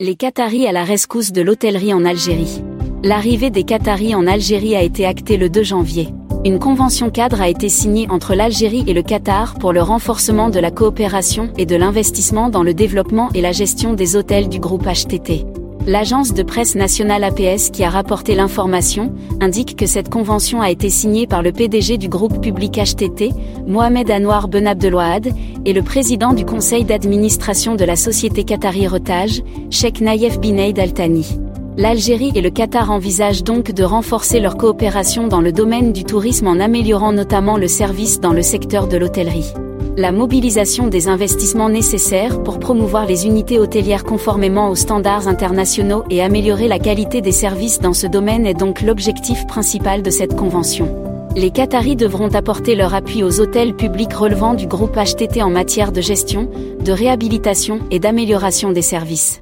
Les Qataris à la rescousse de l'hôtellerie en Algérie. L'arrivée des Qataris en Algérie a été actée le 2 janvier. Une convention cadre a été signée entre l'Algérie et le Qatar pour le renforcement de la coopération et de l'investissement dans le développement et la gestion des hôtels du groupe HTT. L'agence de presse nationale APS qui a rapporté l'information indique que cette convention a été signée par le PDG du groupe public HTT, Mohamed Anwar Ben Abdelouad, et le président du conseil d'administration de la société Qatari Retage, Sheikh Nayef Bineid Al-Thani. L'Algérie et le Qatar envisagent donc de renforcer leur coopération dans le domaine du tourisme en améliorant notamment le service dans le secteur de l'hôtellerie la mobilisation des investissements nécessaires pour promouvoir les unités hôtelières conformément aux standards internationaux et améliorer la qualité des services dans ce domaine est donc l'objectif principal de cette convention. Les Qataris devront apporter leur appui aux hôtels publics relevant du groupe HTT en matière de gestion, de réhabilitation et d'amélioration des services.